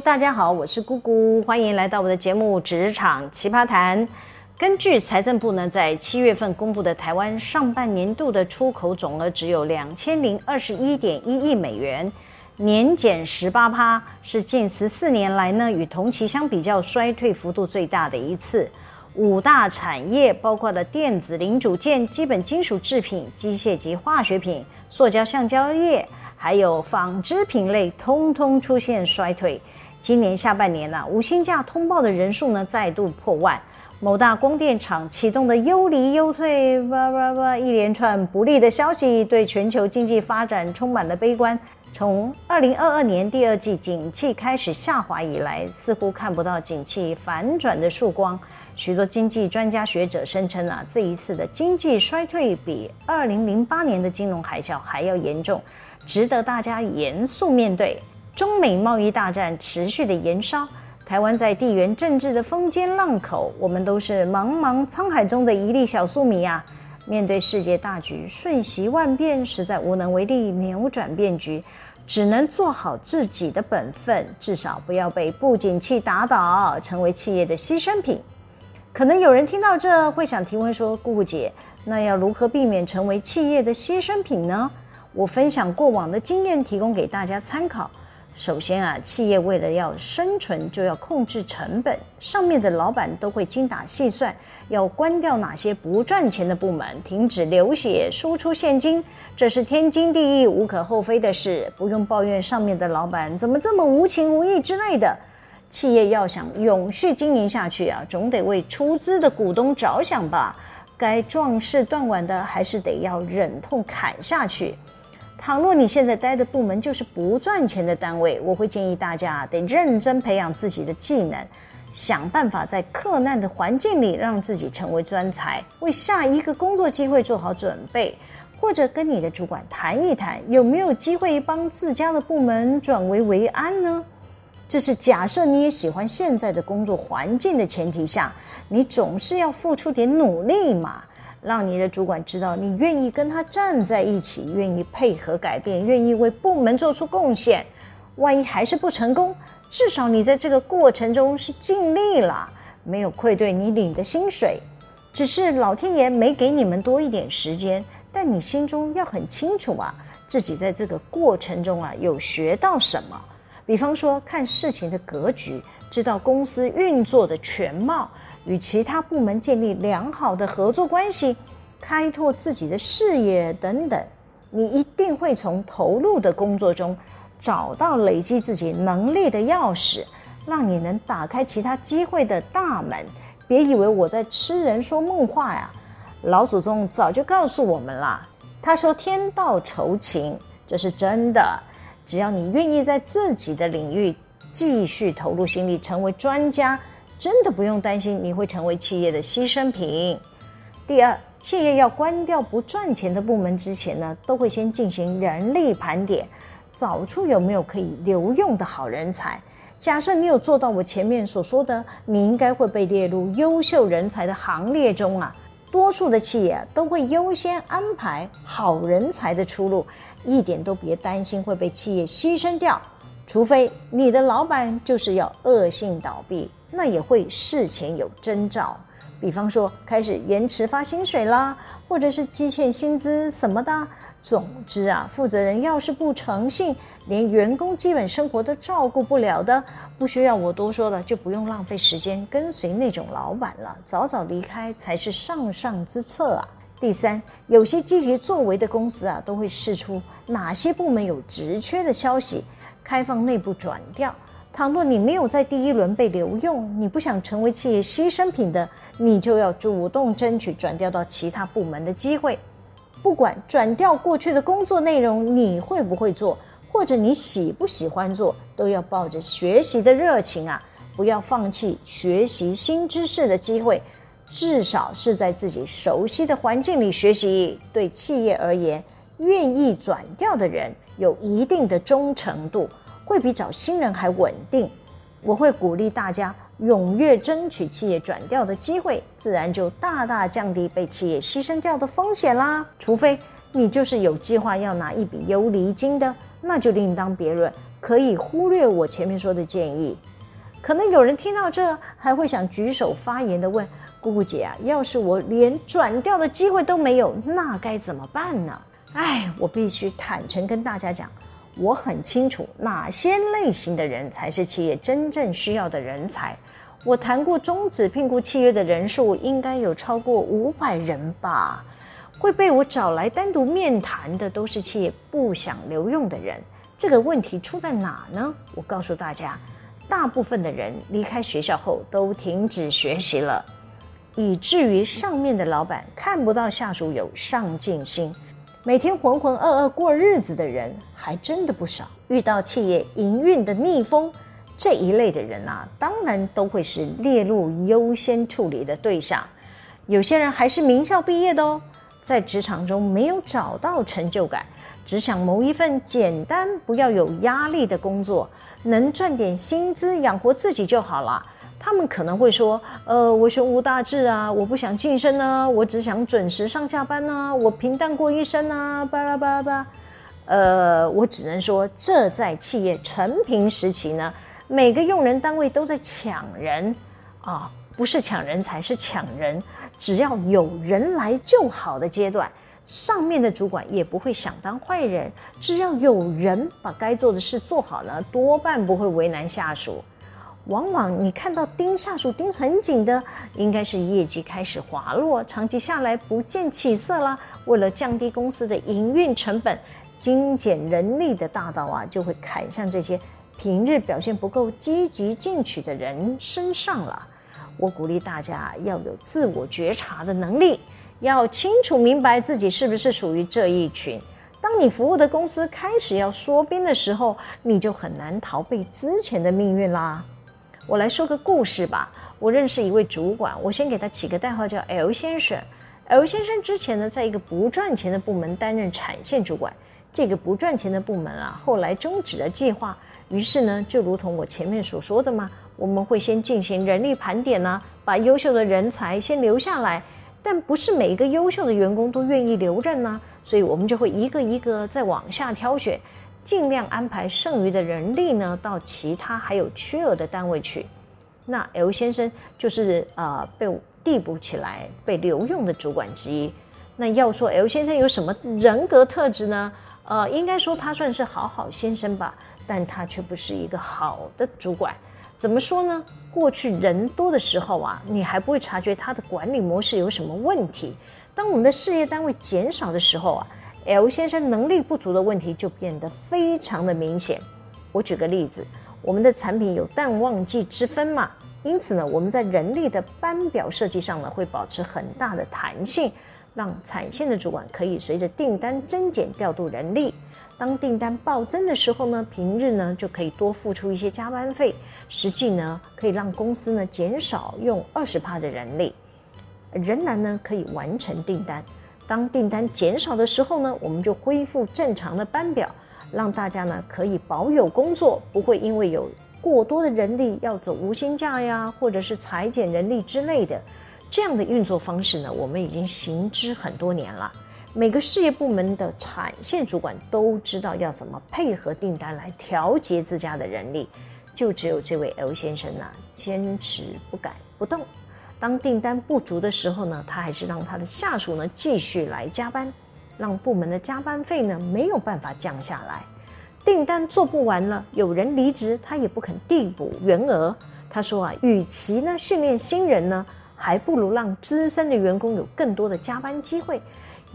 大家好，我是姑姑，欢迎来到我的节目《职场奇葩谈》。根据财政部呢，在七月份公布的台湾上半年度的出口总额只有两千零二十一点一亿美元，年减十八趴，是近十四年来呢与同期相比较衰退幅度最大的一次。五大产业包括了电子零组件、基本金属制品、机械及化学品、塑胶橡胶业。还有纺织品类，通通出现衰退。今年下半年呢、啊，无薪假通报的人数呢，再度破万。某大光电厂启动的优离优退，吧吧吧，一连串不利的消息，对全球经济发展充满了悲观。从二零二二年第二季景气开始下滑以来，似乎看不到景气反转的曙光。许多经济专家学者声称啊，这一次的经济衰退比二零零八年的金融海啸还要严重。值得大家严肃面对。中美贸易大战持续的延烧，台湾在地缘政治的风尖浪口，我们都是茫茫沧海中的一粒小粟米啊！面对世界大局瞬息万变，实在无能为力扭转变局，只能做好自己的本分，至少不要被不景气打倒，成为企业的牺牲品。可能有人听到这会想提问说：“姑姑姐，那要如何避免成为企业的牺牲品呢？”我分享过往的经验，提供给大家参考。首先啊，企业为了要生存，就要控制成本，上面的老板都会精打细算，要关掉哪些不赚钱的部门，停止流血，输出现金，这是天经地义、无可厚非的事，不用抱怨上面的老板怎么这么无情无义之类的。企业要想永续经营下去啊，总得为出资的股东着想吧？该壮士断腕的，还是得要忍痛砍下去。倘若你现在待的部门就是不赚钱的单位，我会建议大家得认真培养自己的技能，想办法在克难的环境里让自己成为专才，为下一个工作机会做好准备，或者跟你的主管谈一谈，有没有机会帮自家的部门转危为安呢？这是假设你也喜欢现在的工作环境的前提下，你总是要付出点努力嘛。让你的主管知道你愿意跟他站在一起，愿意配合改变，愿意为部门做出贡献。万一还是不成功，至少你在这个过程中是尽力了，没有愧对你领的薪水。只是老天爷没给你们多一点时间，但你心中要很清楚啊，自己在这个过程中啊有学到什么。比方说，看事情的格局，知道公司运作的全貌。与其他部门建立良好的合作关系，开拓自己的视野等等，你一定会从投入的工作中找到累积自己能力的钥匙，让你能打开其他机会的大门。别以为我在痴人说梦话呀！老祖宗早就告诉我们了，他说“天道酬勤”，这是真的。只要你愿意在自己的领域继续投入心力，成为专家。真的不用担心你会成为企业的牺牲品。第二，企业要关掉不赚钱的部门之前呢，都会先进行人力盘点，找出有没有可以留用的好人才。假设你有做到我前面所说的，你应该会被列入优秀人才的行列中啊。多数的企业都会优先安排好人才的出路，一点都别担心会被企业牺牲掉，除非你的老板就是要恶性倒闭。那也会事前有征兆，比方说开始延迟发薪水啦，或者是积欠薪资什么的。总之啊，负责人要是不诚信，连员工基本生活都照顾不了的，不需要我多说了，就不用浪费时间跟随那种老板了，早早离开才是上上之策啊。第三，有些积极作为的公司啊，都会试出哪些部门有职缺的消息，开放内部转调。倘若你没有在第一轮被留用，你不想成为企业牺牲品的，你就要主动争取转调到其他部门的机会。不管转调过去的工作内容你会不会做，或者你喜不喜欢做，都要抱着学习的热情啊，不要放弃学习新知识的机会。至少是在自己熟悉的环境里学习。对企业而言，愿意转调的人有一定的忠诚度。会比找新人还稳定。我会鼓励大家踊跃争取企业转调的机会，自然就大大降低被企业牺牲掉的风险啦。除非你就是有计划要拿一笔游离金的，那就另当别论。可以忽略我前面说的建议。可能有人听到这，还会想举手发言的问：姑姑姐啊，要是我连转调的机会都没有，那该怎么办呢？哎，我必须坦诚跟大家讲，我很清楚哪些类型的人才是企业真正需要的人才。我谈过终止聘雇契约的人数，应该有超过五百人吧。会被我找来单独面谈的，都是企业不想留用的人。这个问题出在哪呢？我告诉大家。大部分的人离开学校后都停止学习了，以至于上面的老板看不到下属有上进心，每天浑浑噩噩过日子的人还真的不少。遇到企业营运的逆风，这一类的人啊，当然都会是列入优先处理的对象。有些人还是名校毕业的哦，在职场中没有找到成就感，只想谋一份简单、不要有压力的工作。能赚点薪资养活自己就好了。他们可能会说：“呃，我胸无大志啊，我不想晋升啊，我只想准时上下班啊，我平淡过一生啊，巴拉巴拉巴。”呃，我只能说，这在企业成平时期呢，每个用人单位都在抢人啊，不是抢人才，是抢人。只要有人来就好的阶段。上面的主管也不会想当坏人，只要有人把该做的事做好了，多半不会为难下属。往往你看到盯下属盯很紧的，应该是业绩开始滑落，长期下来不见起色了。为了降低公司的营运成本，精简人力的大刀啊，就会砍向这些平日表现不够积极进取的人身上了。我鼓励大家要有自我觉察的能力。要清楚明白自己是不是属于这一群。当你服务的公司开始要缩编的时候，你就很难逃避之前的命运啦。我来说个故事吧。我认识一位主管，我先给他起个代号叫 L 先生。L 先生之前呢，在一个不赚钱的部门担任产线主管。这个不赚钱的部门啊，后来终止了计划。于是呢，就如同我前面所说的嘛，我们会先进行人力盘点呢，把优秀的人才先留下来。但不是每一个优秀的员工都愿意留任呢，所以我们就会一个一个再往下挑选，尽量安排剩余的人力呢到其他还有缺额的单位去。那 L 先生就是呃被递补起来被留用的主管之一。那要说 L 先生有什么人格特质呢？呃，应该说他算是好好先生吧，但他却不是一个好的主管。怎么说呢？过去人多的时候啊，你还不会察觉他的管理模式有什么问题。当我们的事业单位减少的时候啊，L 先生能力不足的问题就变得非常的明显。我举个例子，我们的产品有淡旺季之分嘛，因此呢，我们在人力的班表设计上呢，会保持很大的弹性，让产线的主管可以随着订单增减调度人力。当订单暴增的时候呢，平日呢就可以多付出一些加班费，实际呢可以让公司呢减少用二十趴的人力，仍然呢可以完成订单。当订单减少的时候呢，我们就恢复正常的班表，让大家呢可以保有工作，不会因为有过多的人力要走无薪假呀，或者是裁减人力之类的。这样的运作方式呢，我们已经行之很多年了。每个事业部门的产线主管都知道要怎么配合订单来调节自家的人力，就只有这位 L 先生呢，坚持不改不动。当订单不足的时候呢，他还是让他的下属呢继续来加班，让部门的加班费呢没有办法降下来。订单做不完了，有人离职，他也不肯递补员额。他说啊，与其呢训练新人呢，还不如让资深的员工有更多的加班机会。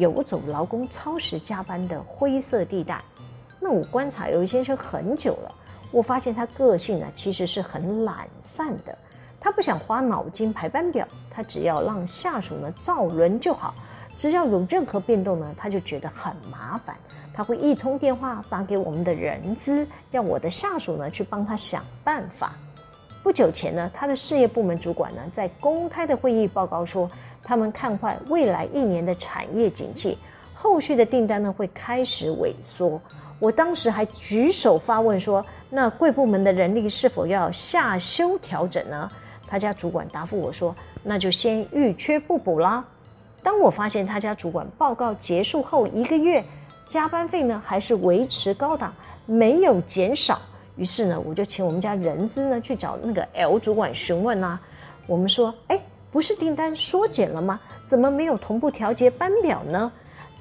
游走劳工超时加班的灰色地带。那我观察尤先生很久了，我发现他个性呢其实是很懒散的。他不想花脑筋排班表，他只要让下属呢照轮就好。只要有任何变动呢，他就觉得很麻烦。他会一通电话打给我们的人资，要我的下属呢去帮他想办法。不久前呢，他的事业部门主管呢在公开的会议报告说。他们看坏未来一年的产业景气，后续的订单呢会开始萎缩。我当时还举手发问说：“那贵部门的人力是否要下修调整呢？”他家主管答复我说：“那就先预缺不补啦。”当我发现他家主管报告结束后一个月，加班费呢还是维持高档，没有减少，于是呢，我就请我们家人资呢去找那个 L 主管询问啊。我们说，哎，不是订单缩减了吗？怎么没有同步调节班表呢？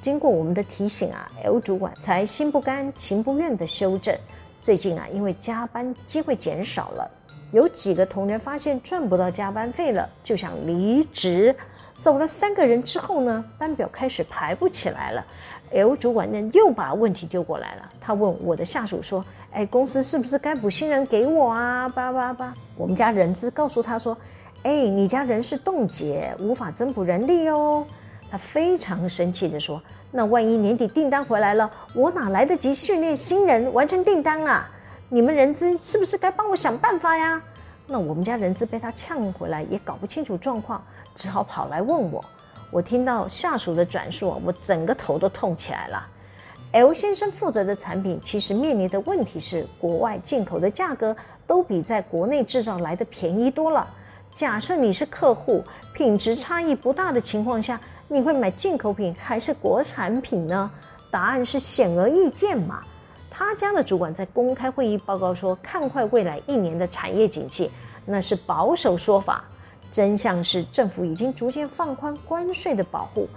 经过我们的提醒啊，L 主管才心不甘情不愿地修正。最近啊，因为加班机会减少了，有几个同仁发现赚不到加班费了，就想离职。走了三个人之后呢，班表开始排不起来了。L 主管呢又把问题丢过来了，他问我的下属说：“哎，公司是不是该补新人给我啊？”叭叭叭，我们家人资告诉他说：“哎，你家人事冻结，无法增补人力哦。”他非常生气地说：“那万一年底订单回来了，我哪来得及训练新人完成订单啊？你们人资是不是该帮我想办法呀？”那我们家人资被他呛回来，也搞不清楚状况，只好跑来问我。我听到下属的转述，我整个头都痛起来了。L 先生负责的产品其实面临的问题是，国外进口的价格都比在国内制造来的便宜多了。假设你是客户，品质差异不大的情况下，你会买进口品还是国产品呢？答案是显而易见嘛。他家的主管在公开会议报告说，看坏未来一年的产业景气，那是保守说法。真相是，政府已经逐渐放宽关税的保护。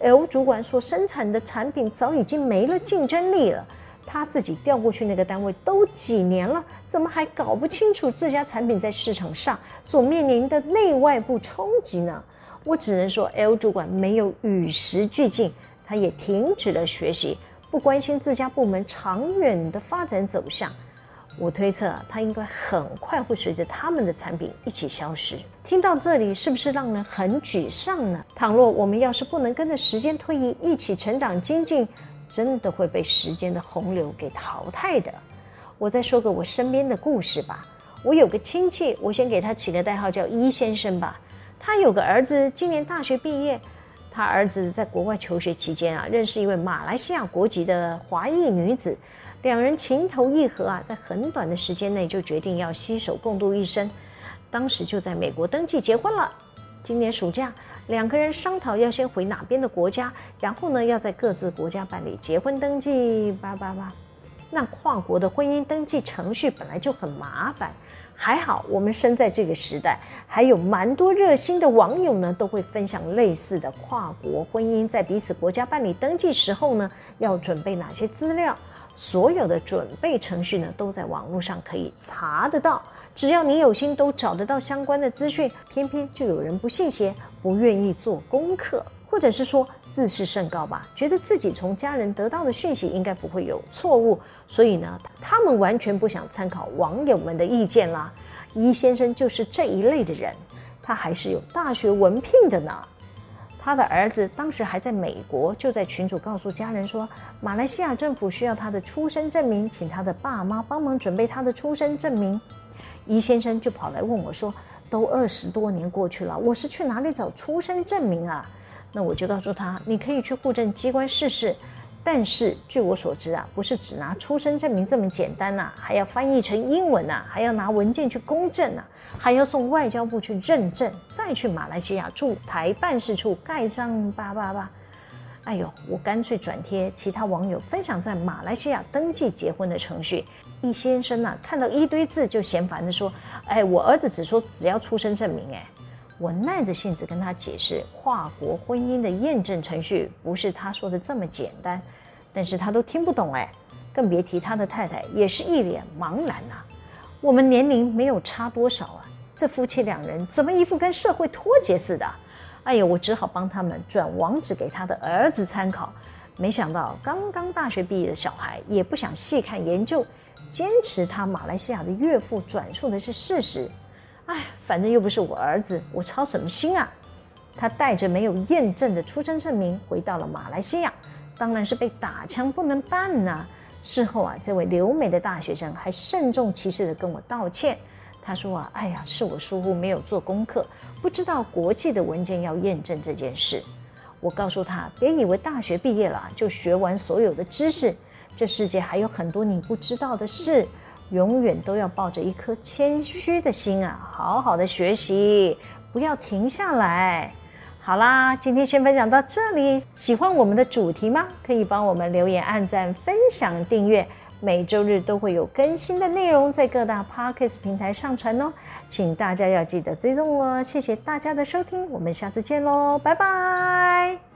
L 主管所生产的产品早已经没了竞争力了。他自己调过去那个单位都几年了，怎么还搞不清楚自家产品在市场上所面临的内外部冲击呢？我只能说，L 主管没有与时俱进，他也停止了学习，不关心自家部门长远的发展走向。我推测，他应该很快会随着他们的产品一起消失。听到这里，是不是让人很沮丧呢？倘若我们要是不能跟着时间推移一起成长精进，真的会被时间的洪流给淘汰的。我再说个我身边的故事吧。我有个亲戚，我先给他起个代号叫伊先生吧。他有个儿子，今年大学毕业。他儿子在国外求学期间啊，认识一位马来西亚国籍的华裔女子。两人情投意合啊，在很短的时间内就决定要携手共度一生，当时就在美国登记结婚了。今年暑假，两个人商讨要先回哪边的国家，然后呢，要在各自国家办理结婚登记。叭叭叭，那跨国的婚姻登记程序本来就很麻烦，还好我们生在这个时代，还有蛮多热心的网友呢，都会分享类似的跨国婚姻在彼此国家办理登记时候呢，要准备哪些资料。所有的准备程序呢，都在网络上可以查得到。只要你有心，都找得到相关的资讯。偏偏就有人不信邪，不愿意做功课，或者是说自视甚高吧，觉得自己从家人得到的讯息应该不会有错误，所以呢，他们完全不想参考网友们的意见啦。伊先生就是这一类的人，他还是有大学文凭的呢。他的儿子当时还在美国，就在群主告诉家人说，马来西亚政府需要他的出生证明，请他的爸妈帮忙准备他的出生证明。伊先生就跑来问我说：“都二十多年过去了，我是去哪里找出生证明啊？”那我就告诉他：“你可以去户政机关试试。”但是据我所知啊，不是只拿出生证明这么简单呐、还要翻译成英文呐、还要拿文件去公证呐、还要送外交部去认证，再去马来西亚驻台办事处盖章叭叭叭。哎呦，我干脆转贴其他网友分享在马来西亚登记结婚的程序。易先生呐、看到一堆字就嫌烦的说：“哎，我儿子只说只要出生证明。”哎，我耐着性子跟他解释，跨国婚姻的验证程序不是他说的这么简单。但是他都听不懂哎，更别提他的太太也是一脸茫然呐、我们年龄没有差多少啊，这夫妻两人怎么一副跟社会脱节似的？哎呦，我只好帮他们转网址给他的儿子参考。没想到刚刚大学毕业的小孩也不想细看研究，坚持他马来西亚的岳父转述的是事实。哎，反正又不是我儿子，我操什么心啊？他带着没有验证的出生证明回到了马来西亚。当然是被打枪不能办呐、事后啊，这位留美的大学生还慎重其事地跟我道歉。他说啊，哎呀，是我疏忽，没有做功课，不知道国际的文件要验证这件事。我告诉他，别以为大学毕业了就学完所有的知识，这世界还有很多你不知道的事，永远都要抱着一颗谦虚的心啊，好好的学习，不要停下来。好啦，今天先分享到这里。喜欢我们的主题吗？可以帮我们留言、按赞、分享、订阅，每周日都会有更新的内容在各大 Podcast 平台上传哦，请大家要记得追踪哦。谢谢大家的收听，我们下次见喽，拜拜。